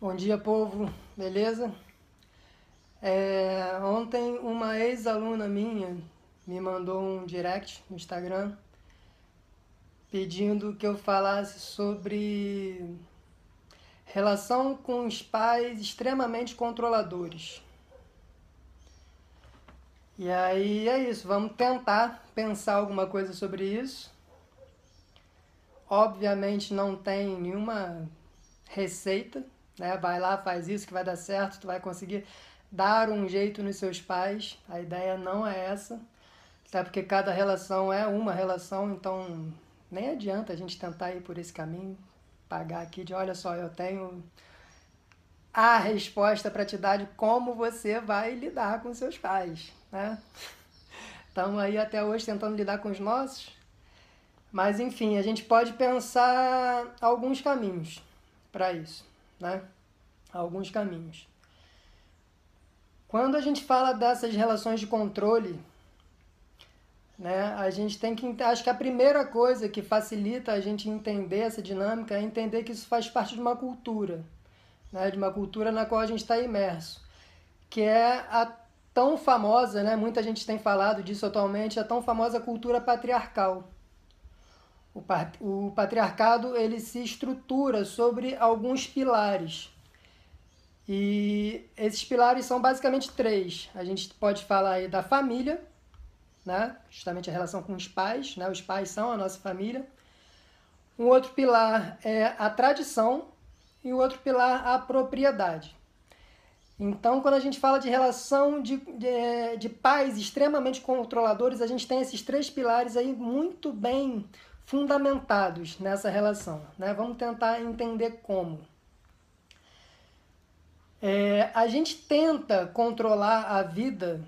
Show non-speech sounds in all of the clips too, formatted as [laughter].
Bom dia, povo, beleza? É, ontem uma ex-aluna minha me mandou um direct no Instagram pedindo que eu falasse sobre relação com os pais extremamente controladores. E aí é isso, vamos tentar pensar alguma coisa sobre isso. Obviamente não tem nenhuma receita né? Vai lá, faz isso que vai dar certo, tu vai conseguir dar um jeito nos seus pais. A ideia não é essa, até porque cada relação é uma relação, então nem adianta a gente tentar ir por esse caminho, pagar aqui de olha só, eu tenho a resposta para te dar de como você vai lidar com seus pais, né? Estamos aí até hoje tentando lidar com os nossos, mas enfim, a gente pode pensar alguns caminhos para isso né? Alguns caminhos. Quando a gente fala dessas relações de controle, né, a gente tem que acho que a primeira coisa que facilita a gente entender essa dinâmica é entender que isso faz parte de uma cultura, né, de uma cultura na qual a gente está imerso, que é a tão famosa, né, muita gente tem falado disso atualmente, a tão famosa cultura patriarcal. O, patriarcado ele se estrutura sobre alguns pilares. E esses pilares são basicamente três. A gente pode falar da família, né? justamente a relação com os pais, né? os pais são a nossa família. Um outro pilar é a tradição e o outro pilar a propriedade. Então, quando a gente fala de relação de, de, de pais extremamente controladores, a gente tem esses três pilares aí muito bem fundamentados nessa relação. Né? Vamos tentar entender como. É, a gente tenta controlar a vida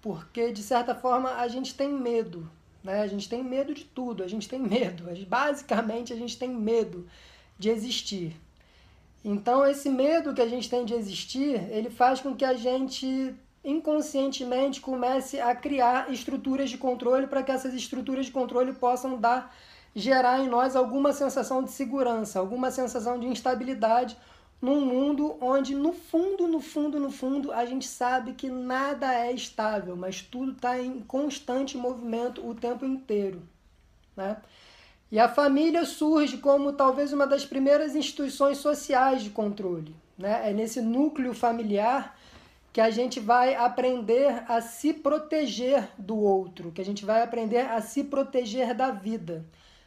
porque, de certa forma, a gente tem medo. Né? A gente tem medo de tudo, a gente tem medo. Basicamente, a gente tem medo de existir. Então, esse medo que a gente tem de existir, ele faz com que a gente inconscientemente comece a criar estruturas de controle para que essas estruturas de controle possam dar gerar em nós alguma sensação de segurança, alguma sensação de instabilidade num mundo onde, no fundo, no fundo, no fundo, a gente sabe que nada é estável, mas tudo está em constante movimento o tempo inteiro. Né? E a família surge como talvez uma das primeiras instituições sociais de controle. Né? É nesse núcleo familiar que a gente vai aprender a se proteger do outro, que a gente vai aprender a se proteger da vida.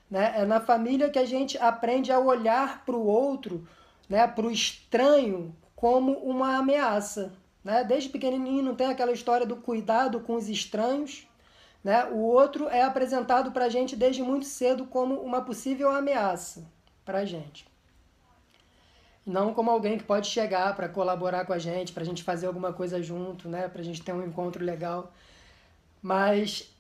Né? É na família que a gente aprende a olhar para o outro, né? para o estranho, como uma ameaça. Né? Desde pequenininho não tem aquela história do cuidado com os estranhos. Né? O outro é apresentado para a gente desde muito cedo como uma possível ameaça para a gente. Não como alguém que pode chegar para colaborar com a gente, para a gente fazer alguma coisa junto, né? para a gente ter um encontro legal. Mas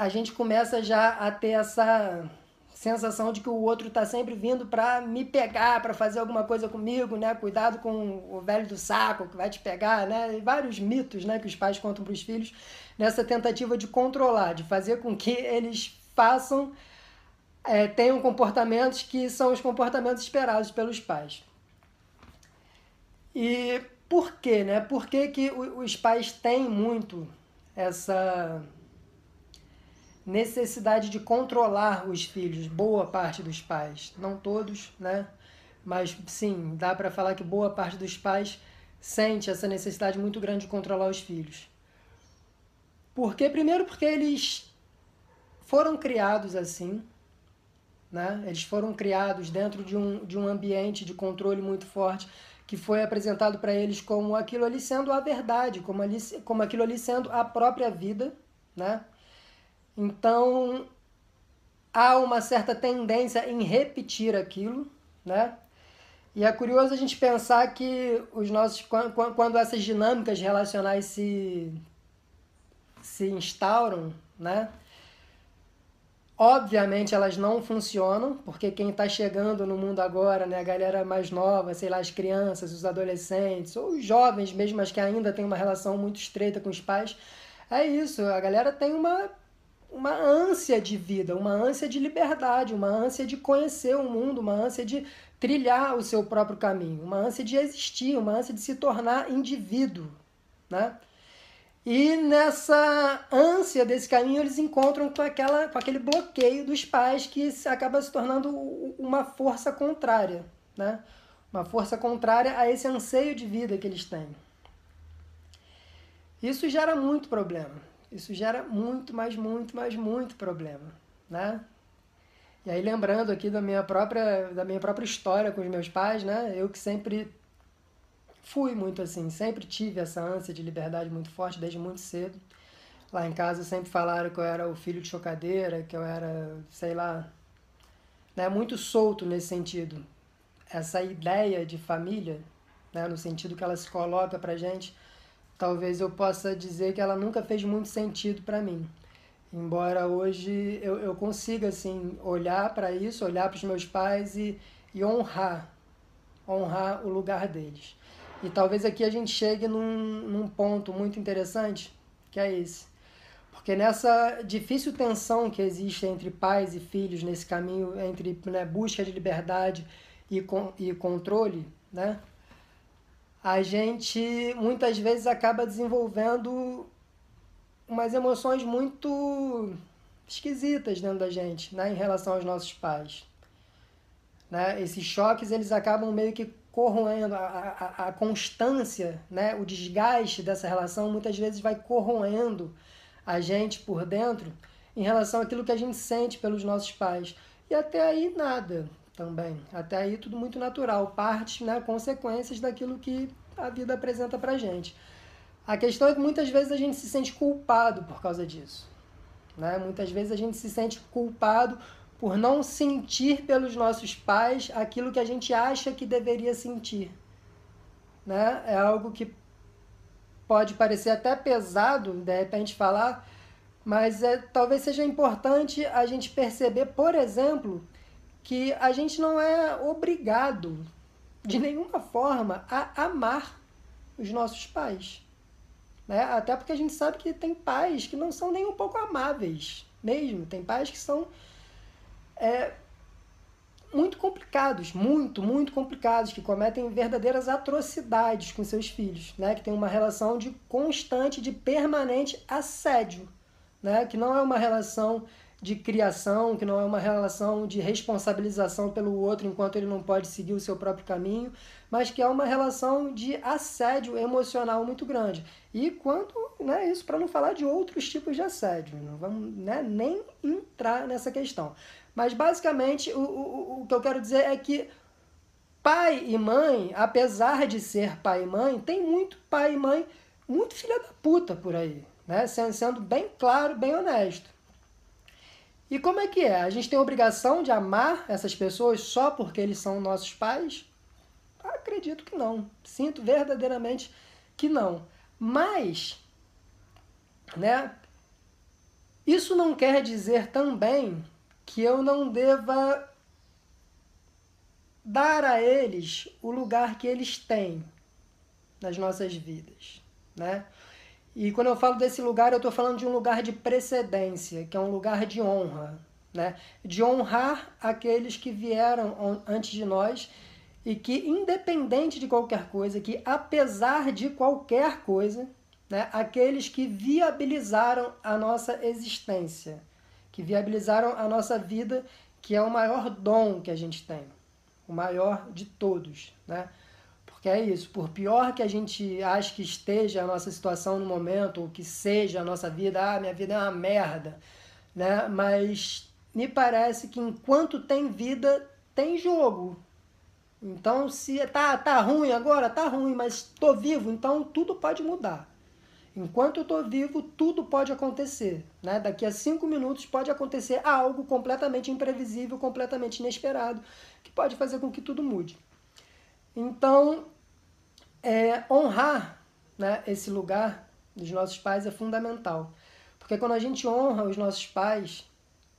a gente começa já a ter essa sensação de que o outro está sempre vindo para me pegar, para fazer alguma coisa comigo, né? Cuidado com o velho do saco que vai te pegar, né? E vários mitos, né, que os pais contam para os filhos nessa tentativa de controlar, de fazer com que eles façam, é, tenham comportamentos que são os comportamentos esperados pelos pais. E por quê, né? Por que, que os pais têm muito essa necessidade de controlar os filhos, boa parte dos pais, não todos, né? Mas sim, dá para falar que boa parte dos pais sente essa necessidade muito grande de controlar os filhos. Porque primeiro porque eles foram criados assim, né? Eles foram criados dentro de um, de um ambiente de controle muito forte que foi apresentado para eles como aquilo ali sendo a verdade, como, ali, como aquilo ali sendo a própria vida, né? Então, há uma certa tendência em repetir aquilo, né? E é curioso a gente pensar que os nossos quando essas dinâmicas relacionais se se instauram, né? Obviamente elas não funcionam, porque quem está chegando no mundo agora, né, a galera mais nova, sei lá, as crianças, os adolescentes, ou os jovens mesmo, mas que ainda tem uma relação muito estreita com os pais, é isso, a galera tem uma uma ânsia de vida, uma ânsia de liberdade, uma ânsia de conhecer o mundo, uma ânsia de trilhar o seu próprio caminho, uma ânsia de existir, uma ânsia de se tornar indivíduo, né? E nessa ânsia desse caminho eles encontram com, aquela, com aquele bloqueio dos pais que acaba se tornando uma força contrária, né? Uma força contrária a esse anseio de vida que eles têm. Isso gera muito problema. Isso gera muito, mas muito, mas muito problema, né? E aí lembrando aqui da minha própria da minha própria história com os meus pais, né? Eu que sempre fui muito assim, sempre tive essa ânsia de liberdade muito forte desde muito cedo. Lá em casa sempre falaram que eu era o filho de chocadeira, que eu era, sei lá, né, muito solto nesse sentido. Essa ideia de família, né, no sentido que ela se coloca pra gente, talvez eu possa dizer que ela nunca fez muito sentido para mim. Embora hoje eu, eu consiga assim olhar para isso, olhar para os meus pais e, e honrar, honrar o lugar deles. E talvez aqui a gente chegue num, num ponto muito interessante, que é esse. Porque nessa difícil tensão que existe entre pais e filhos, nesse caminho entre né, busca de liberdade e, com, e controle, né? A gente muitas vezes acaba desenvolvendo umas emoções muito esquisitas dentro da gente, né, em relação aos nossos pais. Né? Esses choques eles acabam meio que corroendo a, a, a constância, né, o desgaste dessa relação muitas vezes vai corroendo a gente por dentro em relação àquilo que a gente sente pelos nossos pais. E até aí nada, também. Até aí tudo muito natural, partes, né, consequências daquilo que a vida apresenta pra gente. A questão é que muitas vezes a gente se sente culpado por causa disso. Né? Muitas vezes a gente se sente culpado por não sentir pelos nossos pais aquilo que a gente acha que deveria sentir. Né? É algo que pode parecer até pesado, de repente, falar, mas é, talvez seja importante a gente perceber, por exemplo, que a gente não é obrigado de nenhuma forma a amar os nossos pais. Né? Até porque a gente sabe que tem pais que não são nem um pouco amáveis mesmo. Tem pais que são é, muito complicados, muito, muito complicados, que cometem verdadeiras atrocidades com seus filhos, né? que tem uma relação de constante, de permanente assédio, né? que não é uma relação de criação, que não é uma relação de responsabilização pelo outro enquanto ele não pode seguir o seu próprio caminho, mas que é uma relação de assédio emocional muito grande. E quanto, né, isso para não falar de outros tipos de assédio, não vamos né, nem entrar nessa questão. Mas basicamente o, o, o que eu quero dizer é que pai e mãe, apesar de ser pai e mãe, tem muito pai e mãe muito filha da puta por aí, né? Sendo bem claro, bem honesto. E como é que é? A gente tem a obrigação de amar essas pessoas só porque eles são nossos pais? Acredito que não. Sinto verdadeiramente que não. Mas, né? Isso não quer dizer também que eu não deva dar a eles o lugar que eles têm nas nossas vidas, né? E quando eu falo desse lugar, eu estou falando de um lugar de precedência, que é um lugar de honra, né? de honrar aqueles que vieram antes de nós e que, independente de qualquer coisa, que apesar de qualquer coisa, né, aqueles que viabilizaram a nossa existência, que viabilizaram a nossa vida, que é o maior dom que a gente tem, o maior de todos. Né? Porque é isso, por pior que a gente ache que esteja a nossa situação no momento, ou que seja a nossa vida, ah, minha vida é uma merda, né? Mas me parece que enquanto tem vida, tem jogo. Então, se tá, tá ruim agora, tá ruim, mas tô vivo, então tudo pode mudar. Enquanto eu tô vivo, tudo pode acontecer. Né? Daqui a cinco minutos pode acontecer algo completamente imprevisível, completamente inesperado, que pode fazer com que tudo mude. Então, é, honrar né, esse lugar dos nossos pais é fundamental. Porque quando a gente honra os nossos pais,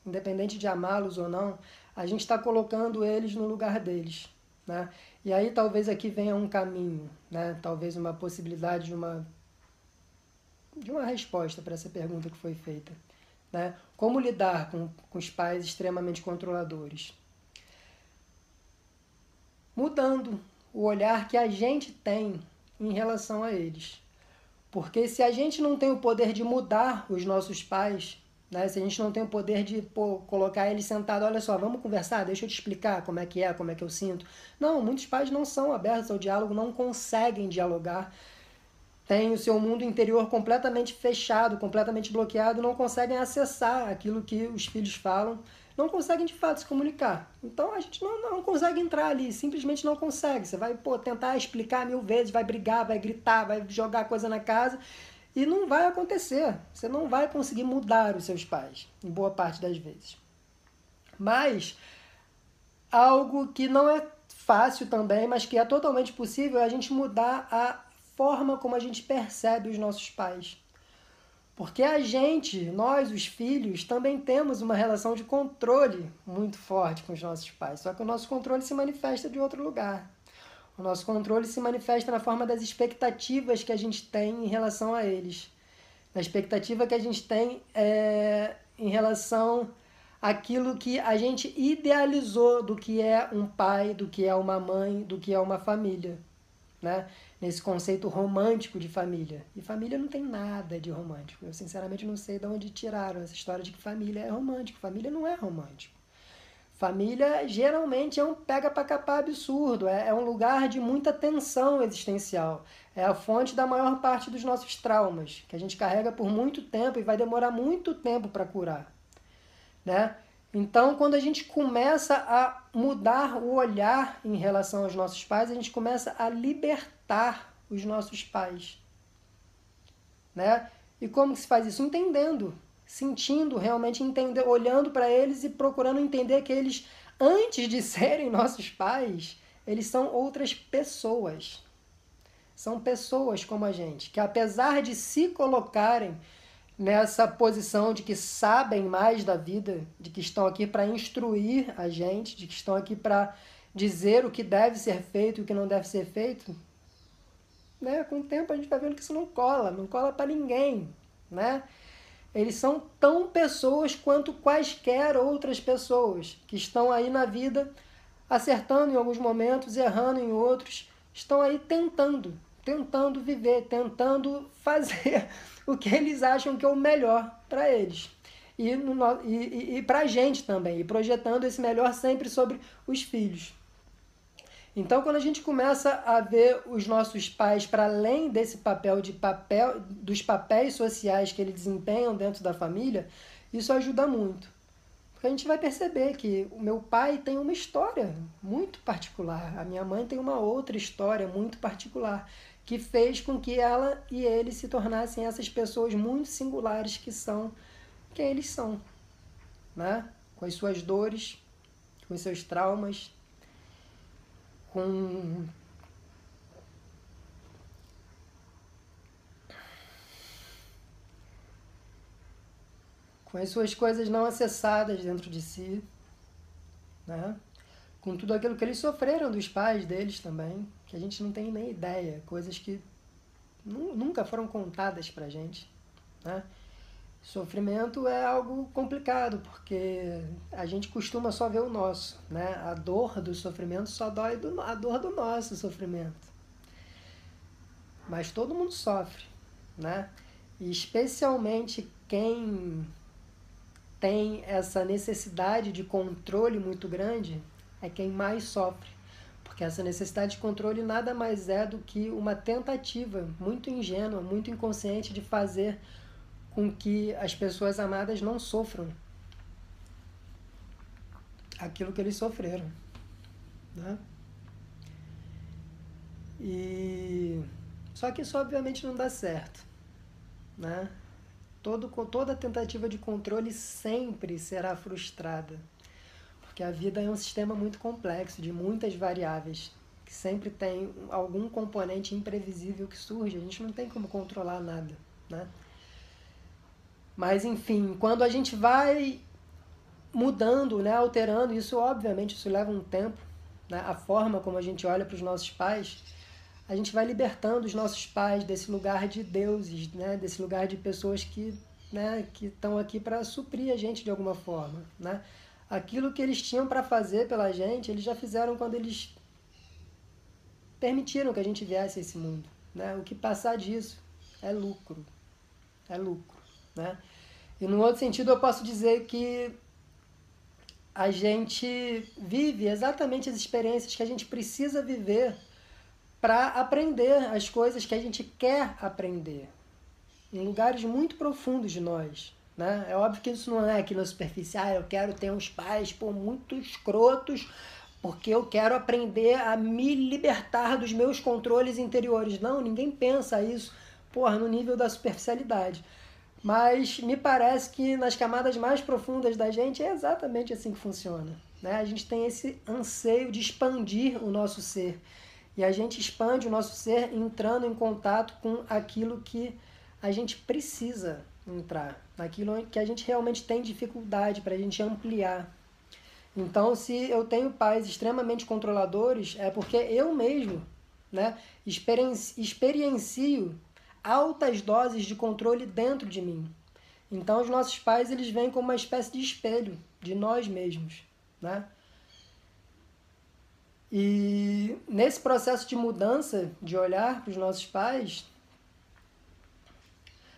independente de amá-los ou não, a gente está colocando eles no lugar deles. Né? E aí talvez aqui venha um caminho, né? talvez uma possibilidade de uma, de uma resposta para essa pergunta que foi feita. Né? Como lidar com, com os pais extremamente controladores? Mudando o olhar que a gente tem em relação a eles. Porque se a gente não tem o poder de mudar os nossos pais, né? se a gente não tem o poder de pô, colocar eles sentados, olha só, vamos conversar, deixa eu te explicar como é que é, como é que eu sinto. Não, muitos pais não são abertos ao diálogo, não conseguem dialogar, têm o seu mundo interior completamente fechado, completamente bloqueado, não conseguem acessar aquilo que os filhos falam não conseguem de fato se comunicar. Então a gente não, não consegue entrar ali, simplesmente não consegue. Você vai pô, tentar explicar mil vezes, vai brigar, vai gritar, vai jogar coisa na casa e não vai acontecer. Você não vai conseguir mudar os seus pais, em boa parte das vezes. Mas algo que não é fácil também, mas que é totalmente possível, é a gente mudar a forma como a gente percebe os nossos pais. Porque a gente, nós, os filhos, também temos uma relação de controle muito forte com os nossos pais. Só que o nosso controle se manifesta de outro lugar. O nosso controle se manifesta na forma das expectativas que a gente tem em relação a eles. Na expectativa que a gente tem é, em relação àquilo que a gente idealizou do que é um pai, do que é uma mãe, do que é uma família. Né? nesse conceito romântico de família. E família não tem nada de romântico. Eu sinceramente não sei de onde tiraram essa história de que família é romântico. Família não é romântico. Família geralmente é um pega para capar absurdo, é, é um lugar de muita tensão existencial. É a fonte da maior parte dos nossos traumas, que a gente carrega por muito tempo e vai demorar muito tempo para curar. Né? Então, quando a gente começa a mudar o olhar em relação aos nossos pais, a gente começa a libertar os nossos pais. Né? E como se faz isso? Entendendo, sentindo, realmente entender, olhando para eles e procurando entender que eles, antes de [laughs] serem nossos pais, eles são outras pessoas. São pessoas como a gente, que apesar de se colocarem nessa posição de que sabem mais da vida, de que estão aqui para instruir a gente, de que estão aqui para dizer o que deve ser feito e o que não deve ser feito, né? Com o tempo a gente vai vendo que isso não cola, não cola para ninguém, né? Eles são tão pessoas quanto quaisquer outras pessoas que estão aí na vida acertando em alguns momentos, errando em outros, estão aí tentando, tentando viver, tentando fazer [laughs] o que eles acham que é o melhor para eles. E, no, e, e para a gente também, e projetando esse melhor sempre sobre os filhos. Então, quando a gente começa a ver os nossos pais para além desse papel de papel dos papéis sociais que eles desempenham dentro da família, isso ajuda muito. Porque a gente vai perceber que o meu pai tem uma história muito particular, a minha mãe tem uma outra história muito particular que fez com que ela e ele se tornassem essas pessoas muito singulares que são quem eles são, né? Com as suas dores, com os seus traumas, com com as suas coisas não acessadas dentro de si, né? com tudo aquilo que eles sofreram dos pais deles também, que a gente não tem nem ideia, coisas que nunca foram contadas pra gente, né? Sofrimento é algo complicado, porque a gente costuma só ver o nosso, né? A dor do sofrimento só dói do, a dor do nosso sofrimento. Mas todo mundo sofre, né? E especialmente quem tem essa necessidade de controle muito grande, é quem mais sofre. Porque essa necessidade de controle nada mais é do que uma tentativa muito ingênua, muito inconsciente de fazer com que as pessoas amadas não sofram aquilo que eles sofreram. Né? E só que isso obviamente não dá certo, né? Todo, toda tentativa de controle sempre será frustrada. Porque a vida é um sistema muito complexo, de muitas variáveis, que sempre tem algum componente imprevisível que surge, a gente não tem como controlar nada, né? Mas enfim, quando a gente vai mudando, né, alterando, isso obviamente isso leva um tempo, né? A forma como a gente olha para os nossos pais, a gente vai libertando os nossos pais desse lugar de deuses, né, desse lugar de pessoas que né, que estão aqui para suprir a gente de alguma forma, né? Aquilo que eles tinham para fazer pela gente, eles já fizeram quando eles permitiram que a gente viesse a esse mundo, né? O que passar disso é lucro, é lucro, né? E no outro sentido eu posso dizer que a gente vive exatamente as experiências que a gente precisa viver para aprender as coisas que a gente quer aprender em lugares muito profundos de nós. Né? É óbvio que isso não é aquilo superficial, eu quero ter uns pais pô, muito escrotos porque eu quero aprender a me libertar dos meus controles interiores. Não, ninguém pensa isso porra, no nível da superficialidade. Mas me parece que nas camadas mais profundas da gente é exatamente assim que funciona. Né? A gente tem esse anseio de expandir o nosso ser. E a gente expande o nosso ser entrando em contato com aquilo que a gente precisa entrar, naquilo que a gente realmente tem dificuldade para a gente ampliar. Então, se eu tenho pais extremamente controladores, é porque eu mesmo né, experiencio altas doses de controle dentro de mim. Então, os nossos pais eles vêm como uma espécie de espelho de nós mesmos, né? E nesse processo de mudança de olhar para os nossos pais,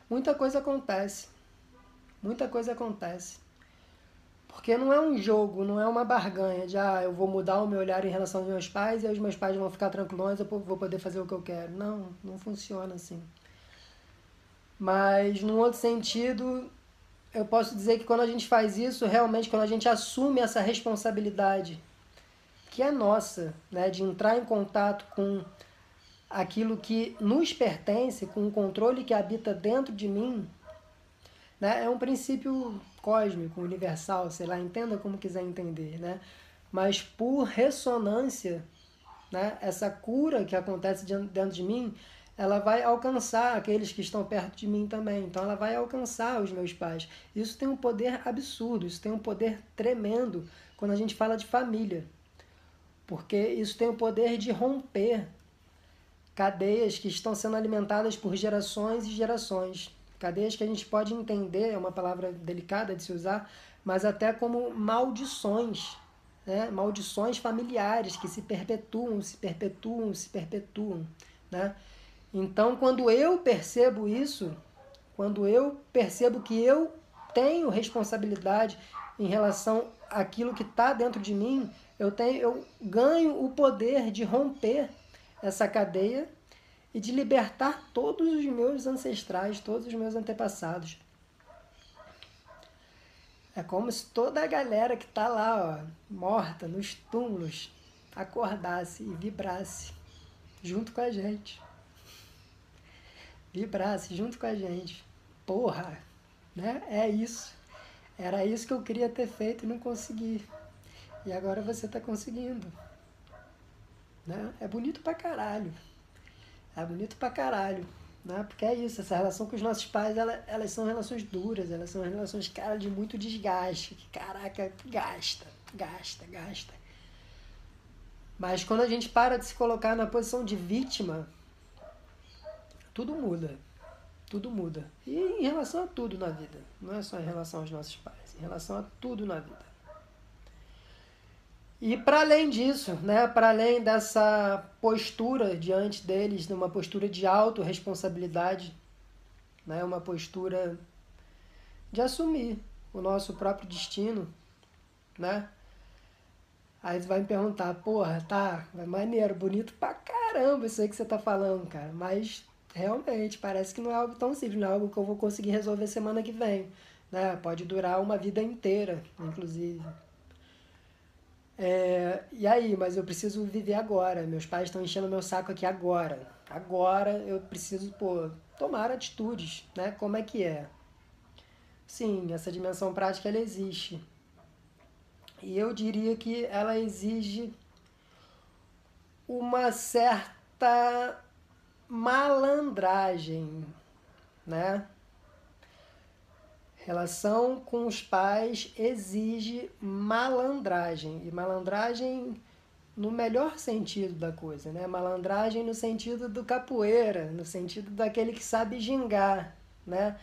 muita coisa acontece. Muita coisa acontece. Porque não é um jogo, não é uma barganha de ah, eu vou mudar o meu olhar em relação aos meus pais e os meus pais vão ficar tranquilos, eu vou poder fazer o que eu quero. Não, não funciona assim. Mas, num outro sentido, eu posso dizer que quando a gente faz isso, realmente, quando a gente assume essa responsabilidade que é nossa, né, de entrar em contato com aquilo que nos pertence, com o controle que habita dentro de mim, né, é um princípio cósmico, universal, sei lá, entenda como quiser entender, né? Mas por ressonância, né, essa cura que acontece dentro de mim, ela vai alcançar aqueles que estão perto de mim também. Então ela vai alcançar os meus pais. Isso tem um poder absurdo, isso tem um poder tremendo quando a gente fala de família. Porque isso tem o poder de romper cadeias que estão sendo alimentadas por gerações e gerações. Cadeias que a gente pode entender, é uma palavra delicada de se usar, mas até como maldições, né? maldições familiares que se perpetuam, se perpetuam, se perpetuam. Né? Então, quando eu percebo isso, quando eu percebo que eu tenho responsabilidade em relação àquilo que está dentro de mim, eu, tenho, eu ganho o poder de romper essa cadeia e de libertar todos os meus ancestrais, todos os meus antepassados. É como se toda a galera que está lá, ó, morta, nos túmulos, acordasse e vibrasse junto com a gente vibrasse junto com a gente. Porra, né? É isso. Era isso que eu queria ter feito e não consegui. E agora você está conseguindo. Né? É bonito pra caralho. É bonito pra caralho. Né? Porque é isso, essa relação com os nossos pais, ela, elas são relações duras, elas são relações, cara, de muito desgaste. Que, caraca, gasta, gasta, gasta. Mas quando a gente para de se colocar na posição de vítima, tudo muda. Tudo muda. E em relação a tudo na vida. Não é só em relação aos nossos pais, em relação a tudo na vida. E para além disso, né, para além dessa postura diante deles, uma postura de autorresponsabilidade, né, uma postura de assumir o nosso próprio destino, né? Aí você vai me perguntar, porra, tá, é maneiro, bonito pra caramba isso aí que você tá falando, cara, mas Realmente, parece que não é algo tão simples, não é algo que eu vou conseguir resolver semana que vem. Né? Pode durar uma vida inteira, inclusive. É, e aí, mas eu preciso viver agora. Meus pais estão enchendo meu saco aqui agora. Agora eu preciso, pô, tomar atitudes, né? Como é que é? Sim, essa dimensão prática ela existe. E eu diria que ela exige uma certa malandragem, né? Relação com os pais exige malandragem. E malandragem no melhor sentido da coisa, né? Malandragem no sentido do capoeira, no sentido daquele que sabe gingar, né?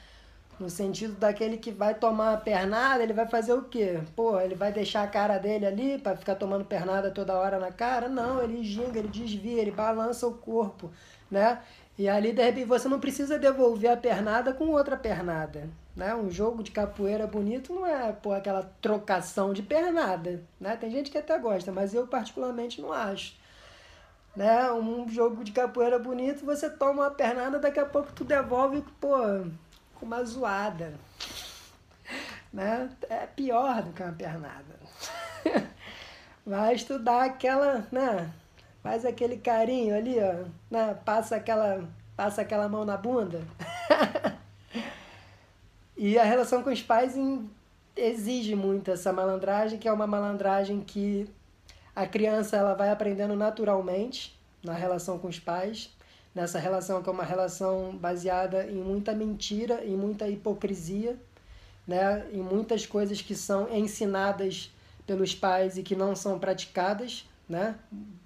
No sentido daquele que vai tomar uma pernada, ele vai fazer o quê? Pô, ele vai deixar a cara dele ali para ficar tomando pernada toda hora na cara? Não, ele ginga, ele desvia, ele balança o corpo, né? E ali, de repente, você não precisa devolver a pernada com outra pernada. Né? Um jogo de capoeira bonito não é pô, aquela trocação de pernada. Né? Tem gente que até gosta, mas eu particularmente não acho. Né? Um jogo de capoeira bonito, você toma uma pernada, daqui a pouco tu devolve pô, com uma zoada. Né? É pior do que uma pernada. Mas tu dá aquela, né? Faz aquele carinho ali, ó, né? Passa aquela, passa aquela mão na bunda. [laughs] E a relação com os pais exige muito essa malandragem, que é uma malandragem que a criança ela vai aprendendo naturalmente na relação com os pais, nessa relação que é uma relação baseada em muita mentira, em muita hipocrisia, né? em muitas coisas que são ensinadas pelos pais e que não são praticadas, né?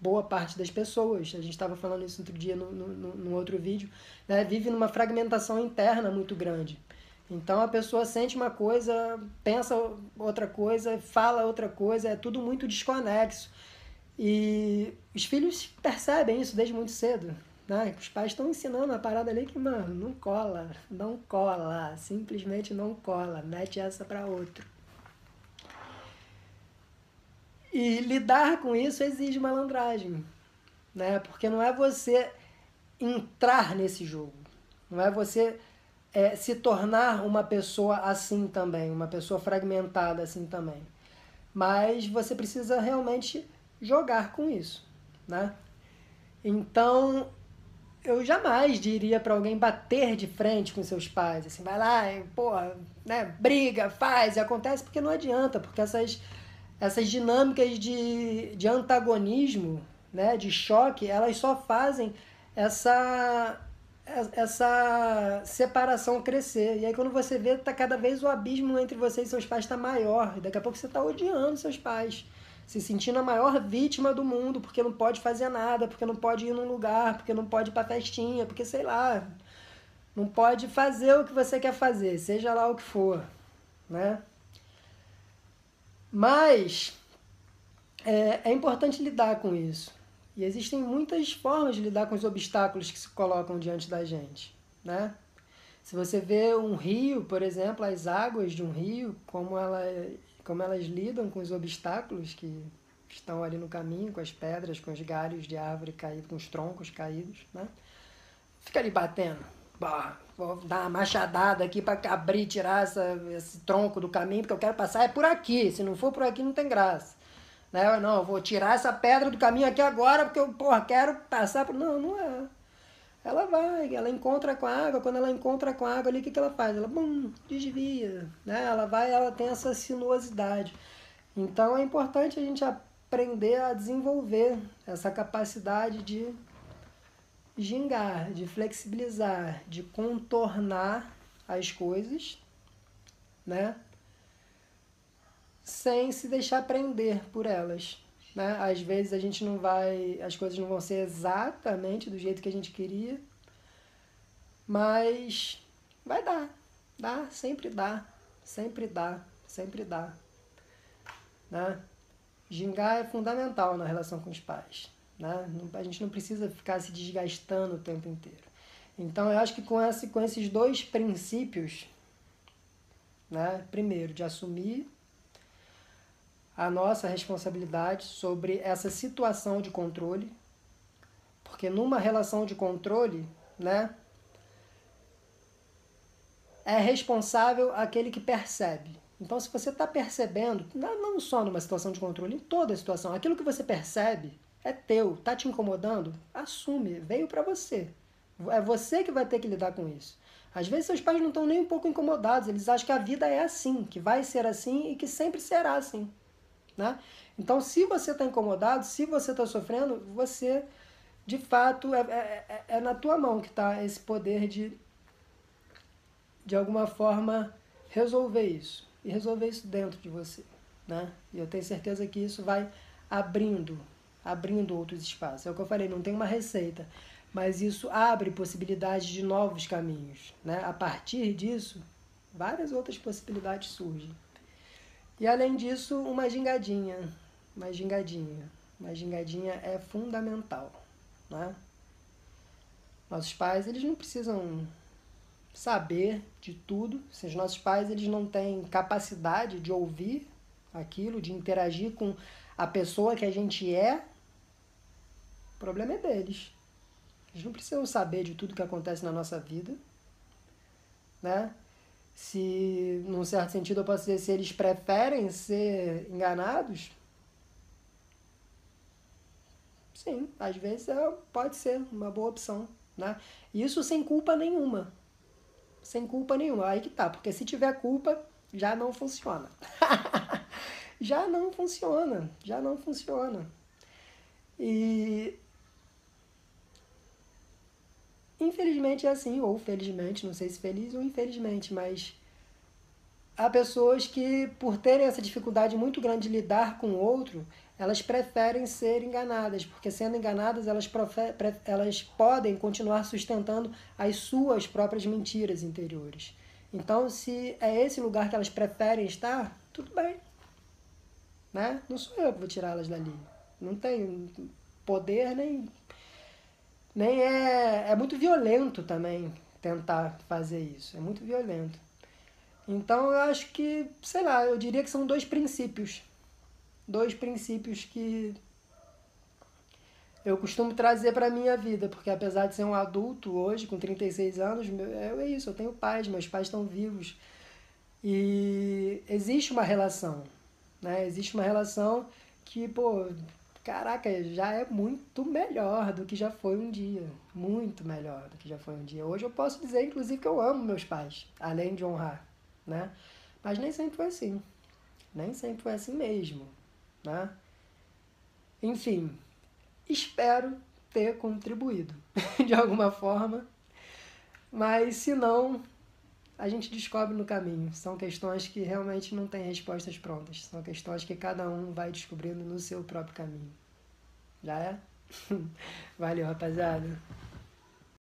Boa parte das pessoas, a gente estava falando isso outro dia no, outro vídeo, né? vive numa fragmentação interna muito grande. Então a pessoa sente uma coisa, pensa outra coisa, fala outra coisa, é tudo muito desconexo. E os filhos percebem isso desde muito cedo. Né? Os pais estão ensinando a parada ali que, mano, não cola, não cola, simplesmente não cola, mete essa para outro. E lidar com isso exige malandragem, né? Porque não é você entrar nesse jogo, não é você é, se tornar uma pessoa assim também, uma pessoa fragmentada assim também. Mas você precisa realmente jogar com isso, né? Então, eu jamais diria para alguém bater de frente com seus pais, assim, vai lá, porra, né, briga, faz, e acontece porque não adianta, porque essas, essas dinâmicas de, de antagonismo, né, de choque, elas só fazem essa essa separação crescer. E aí quando você vê, tá cada vez o abismo entre você e seus pais está maior. E daqui a pouco você está odiando seus pais. Se sentindo a maior vítima do mundo, porque não pode fazer nada, porque não pode ir num lugar, porque não pode ir pra festinha, porque sei lá. Não pode fazer o que você quer fazer, seja lá o que for, né? Mas é, é importante lidar com isso. E existem muitas formas de lidar com os obstáculos que se colocam diante da gente, né? Se você vê um rio, por exemplo, as águas de um rio, como, ela, como elas lidam com os obstáculos que estão ali no caminho, com as pedras, com os galhos de árvore caídos, com os troncos caídos, né? Fica ali batendo. Vou dar uma machadada aqui para abrir, tirar essa, esse tronco do caminho, porque eu quero passar é por aqui. Se não for por aqui, não tem graça. Né? Não, eu vou tirar essa pedra do caminho aqui agora porque eu, porra, quero passar por. Não, não é. Ela vai, ela encontra com a água, quando ela encontra com a água ali, o que, que ela faz? Ela, bum, desvia, né? Ela vai, ela tem essa sinuosidade. Então é importante a gente aprender a desenvolver essa capacidade de gingar, de flexibilizar, de contornar as coisas, né? sem se deixar prender por elas. Né? Às vezes a gente não vai, as coisas não vão ser exatamente do jeito que a gente queria, mas vai dar, dá, sempre dá, sempre dá, sempre dá. Né? Gingar é fundamental na relação com os pais. Né? A gente não precisa ficar se desgastando o tempo inteiro. Então eu acho que com, esse, com esses dois princípios, né? primeiro, de assumir a nossa responsabilidade sobre essa situação de controle, porque numa relação de controle, né, é responsável aquele que percebe. Então, se você está percebendo, não só numa situação de controle, em toda situação, aquilo que você percebe é teu, tá te incomodando, assume, veio para você. É você que vai ter que lidar com isso. Às vezes seus pais não estão nem um pouco incomodados, eles acham que a vida é assim, que vai ser assim e que sempre será assim. Né? Então, se você está incomodado, se você está sofrendo, você, de fato, é, é, é, é na tua mão que está esse poder de, de alguma forma, resolver isso. E resolver isso dentro de você. Né? E eu tenho certeza que isso vai abrindo, abrindo outros espaços. É o que eu falei, não tem uma receita, mas isso abre possibilidades de novos caminhos. Né? A partir disso, Várias outras possibilidades surgem. E além disso, uma gingadinha. Uma gingadinha. Uma gingadinha é fundamental. Né? Nossos pais, eles não precisam saber de tudo. Se os nossos pais eles não têm capacidade de ouvir aquilo, de interagir com a pessoa que a gente é, problema é deles. Eles não precisam saber de tudo que acontece na nossa vida, né? Se, num certo sentido, eu posso dizer, se eles preferem ser enganados, sim, às vezes é, pode ser uma boa opção, né? Isso sem culpa nenhuma. Sem culpa nenhuma. Aí que tá, porque se tiver culpa, já não funciona. [laughs] já não funciona, já não funciona. E Infelizmente é assim, ou felizmente, não sei se feliz ou infelizmente, mas há pessoas que, por terem essa dificuldade muito grande de lidar com o outro, elas preferem ser enganadas, porque sendo enganadas elas, elas podem continuar sustentando as suas próprias mentiras interiores. Então, se é esse lugar que elas preferem estar, tudo bem. Né? Não sou eu que vou tirá-las dali. Não tenho poder nem nem é, é muito violento também tentar fazer isso. É muito violento. Então eu acho que, sei lá, eu diria que são dois princípios. Dois princípios que eu costumo trazer para minha vida, porque apesar de ser um adulto hoje, com 36 anos, é, é isso, eu tenho pais, meus pais estão vivos. E existe uma relação, né? Existe uma relação que, pô, caraca, já é muito melhor do que já foi um dia. Muito melhor do que já foi um dia. Hoje eu posso dizer, inclusive, que eu amo meus pais, além de honrar, né? Mas nem sempre foi assim. Nem sempre foi assim mesmo, né? Enfim, espero ter contribuído [laughs] de alguma forma. Mas se não, a gente descobre no caminho. São questões que realmente não têm respostas prontas. São questões que cada um vai descobrindo no seu próprio caminho. Já é? [laughs] Valeu, rapaziada.